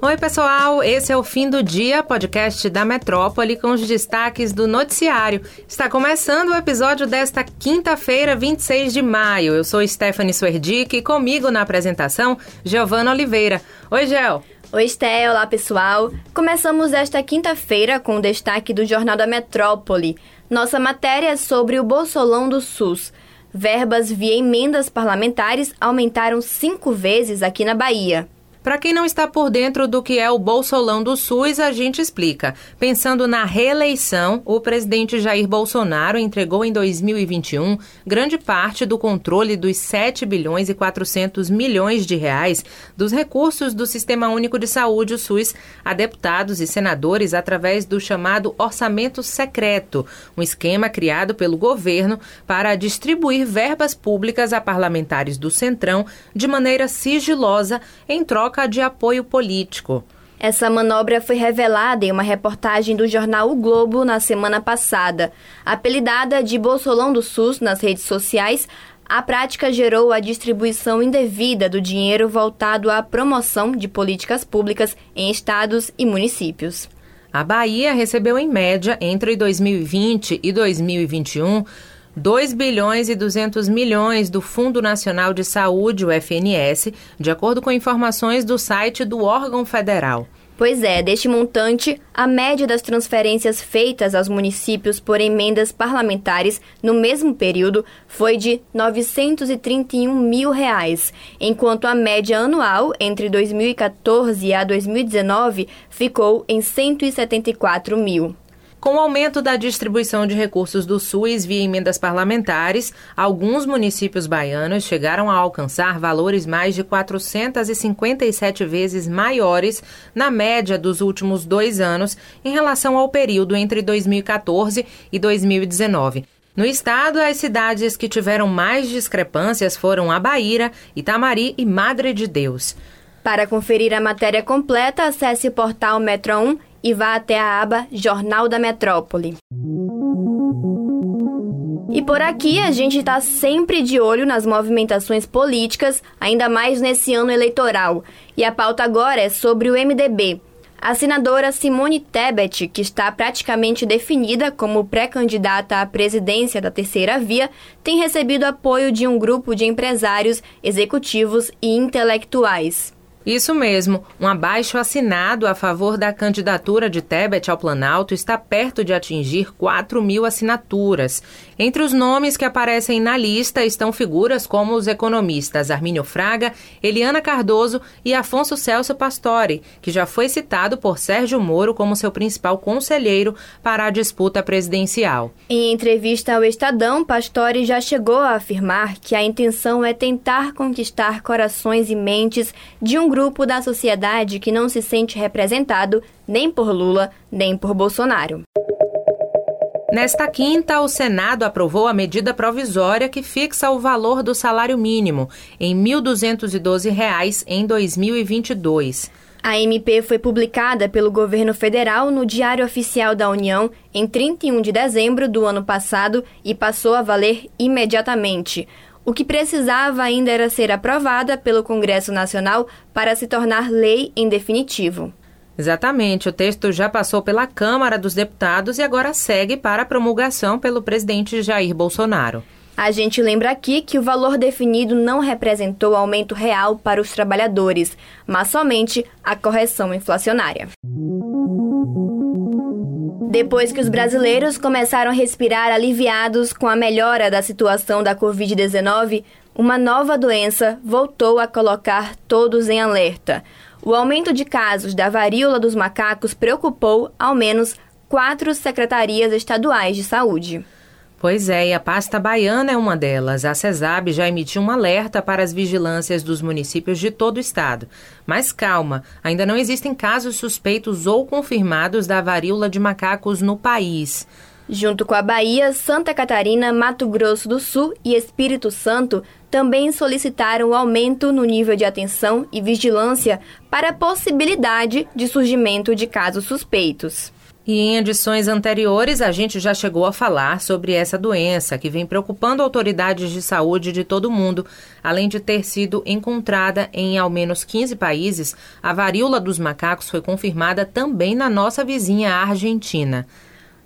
Oi, pessoal, esse é o Fim do Dia, podcast da Metrópole com os destaques do noticiário. Está começando o episódio desta quinta-feira, 26 de maio. Eu sou Stephanie Swerdick e comigo na apresentação, Giovana Oliveira. Oi, Gel. Oi, Esté, olá pessoal. Começamos esta quinta-feira com o destaque do Jornal da Metrópole. Nossa matéria é sobre o Bolsolão do SUS. Verbas via emendas parlamentares aumentaram cinco vezes aqui na Bahia. Para quem não está por dentro do que é o Bolsolão do SUS, a gente explica. Pensando na reeleição, o presidente Jair Bolsonaro entregou em 2021 grande parte do controle dos 7 bilhões e 400 milhões de reais dos recursos do Sistema Único de Saúde, o SUS, a deputados e senadores através do chamado orçamento secreto, um esquema criado pelo governo para distribuir verbas públicas a parlamentares do Centrão de maneira sigilosa em troca troca de apoio político. Essa manobra foi revelada em uma reportagem do jornal O Globo na semana passada. Apelidada de Bolsolão do SUS nas redes sociais, a prática gerou a distribuição indevida do dinheiro voltado à promoção de políticas públicas em estados e municípios. A Bahia recebeu, em média, entre 2020 e 2021, 2 bilhões e 200 milhões do Fundo Nacional de Saúde, o FNS, de acordo com informações do site do órgão federal. Pois é, deste montante, a média das transferências feitas aos municípios por emendas parlamentares no mesmo período foi de 931 mil reais, enquanto a média anual entre 2014 a 2019 ficou em 174 mil. Com o aumento da distribuição de recursos do SUS via emendas parlamentares, alguns municípios baianos chegaram a alcançar valores mais de 457 vezes maiores na média dos últimos dois anos em relação ao período entre 2014 e 2019. No estado, as cidades que tiveram mais discrepâncias foram a Bahia, Itamari e Madre de Deus. Para conferir a matéria completa, acesse o portal Metro 1 e vá até a aba Jornal da Metrópole. E por aqui a gente está sempre de olho nas movimentações políticas, ainda mais nesse ano eleitoral. E a pauta agora é sobre o MDB. A senadora Simone Tebet, que está praticamente definida como pré-candidata à presidência da Terceira Via, tem recebido apoio de um grupo de empresários, executivos e intelectuais. Isso mesmo, um abaixo assinado a favor da candidatura de Tebet ao Planalto está perto de atingir 4 mil assinaturas. Entre os nomes que aparecem na lista estão figuras como os economistas Armínio Fraga, Eliana Cardoso e Afonso Celso Pastore, que já foi citado por Sérgio Moro como seu principal conselheiro para a disputa presidencial. Em entrevista ao Estadão, Pastore já chegou a afirmar que a intenção é tentar conquistar corações e mentes de um grupo grupo da sociedade que não se sente representado nem por Lula, nem por Bolsonaro. Nesta quinta, o Senado aprovou a medida provisória que fixa o valor do salário mínimo em R$ 1.212 em 2022. A MP foi publicada pelo governo federal no Diário Oficial da União em 31 de dezembro do ano passado e passou a valer imediatamente. O que precisava ainda era ser aprovada pelo Congresso Nacional para se tornar lei em definitivo. Exatamente, o texto já passou pela Câmara dos Deputados e agora segue para promulgação pelo presidente Jair Bolsonaro. A gente lembra aqui que o valor definido não representou aumento real para os trabalhadores, mas somente a correção inflacionária. Depois que os brasileiros começaram a respirar aliviados com a melhora da situação da Covid-19, uma nova doença voltou a colocar todos em alerta. O aumento de casos da varíola dos macacos preocupou ao menos quatro secretarias estaduais de saúde. Pois é, e a pasta baiana é uma delas. A CESAB já emitiu um alerta para as vigilâncias dos municípios de todo o estado. Mas calma, ainda não existem casos suspeitos ou confirmados da varíola de macacos no país. Junto com a Bahia, Santa Catarina, Mato Grosso do Sul e Espírito Santo também solicitaram o aumento no nível de atenção e vigilância para a possibilidade de surgimento de casos suspeitos. E em edições anteriores, a gente já chegou a falar sobre essa doença que vem preocupando autoridades de saúde de todo o mundo. Além de ter sido encontrada em ao menos 15 países, a varíola dos macacos foi confirmada também na nossa vizinha Argentina.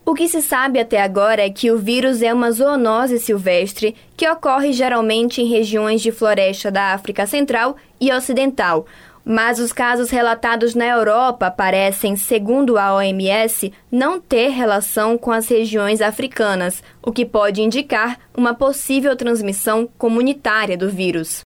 O que se sabe até agora é que o vírus é uma zoonose silvestre que ocorre geralmente em regiões de floresta da África Central e Ocidental. Mas os casos relatados na Europa parecem, segundo a OMS, não ter relação com as regiões africanas, o que pode indicar uma possível transmissão comunitária do vírus.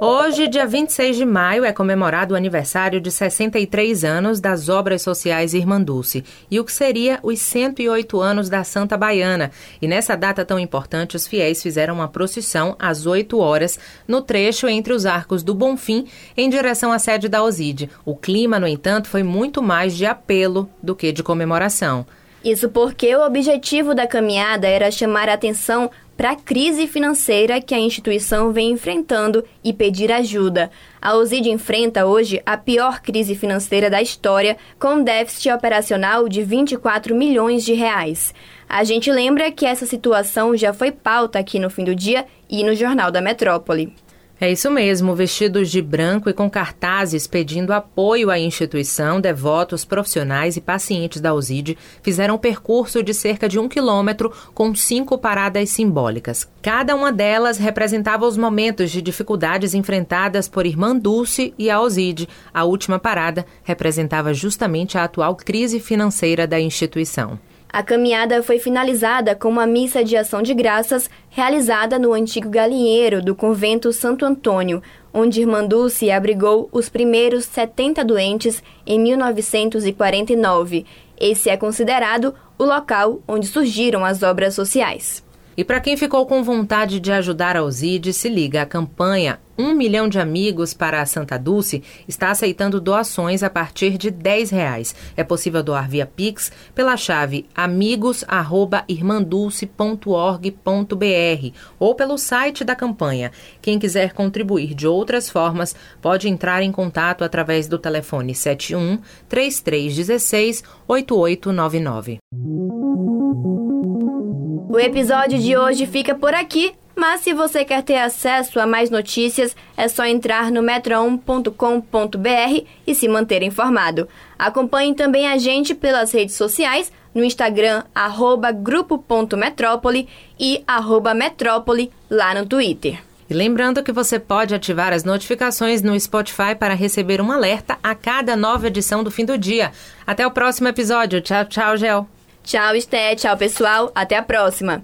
Hoje, dia 26 de maio, é comemorado o aniversário de 63 anos das Obras Sociais Irmanduce e o que seria os 108 anos da Santa Baiana. E nessa data tão importante, os fiéis fizeram uma procissão às 8 horas no trecho entre os arcos do Bonfim em direção à sede da OSID. O clima, no entanto, foi muito mais de apelo do que de comemoração. Isso porque o objetivo da caminhada era chamar a atenção para a crise financeira que a instituição vem enfrentando e pedir ajuda. A OSID enfrenta hoje a pior crise financeira da história, com um déficit operacional de 24 milhões de reais. A gente lembra que essa situação já foi pauta aqui no fim do dia e no Jornal da Metrópole. É isso mesmo, vestidos de branco e com cartazes pedindo apoio à instituição, devotos, profissionais e pacientes da USID fizeram um percurso de cerca de um quilômetro com cinco paradas simbólicas. Cada uma delas representava os momentos de dificuldades enfrentadas por Irmã Dulce e a USID. A última parada representava justamente a atual crise financeira da instituição. A caminhada foi finalizada com uma missa de ação de graças realizada no antigo galinheiro do convento Santo Antônio, onde Irmã Dulce abrigou os primeiros 70 doentes em 1949. Esse é considerado o local onde surgiram as obras sociais. E para quem ficou com vontade de ajudar a Oside, se liga, a campanha Um Milhão de Amigos para a Santa Dulce está aceitando doações a partir de 10 reais. É possível doar via Pix pela chave amigos.irmandulce.org.br ou pelo site da campanha. Quem quiser contribuir de outras formas pode entrar em contato através do telefone 71 3316 8899. O episódio de hoje fica por aqui, mas se você quer ter acesso a mais notícias, é só entrar no metro1.com.br e se manter informado. Acompanhe também a gente pelas redes sociais, no Instagram, arroba grupo.metrópole e arroba metrópole lá no Twitter. E lembrando que você pode ativar as notificações no Spotify para receber um alerta a cada nova edição do fim do dia. Até o próximo episódio. Tchau, tchau, Gel. Tchau, Esté. Tchau, pessoal. Até a próxima.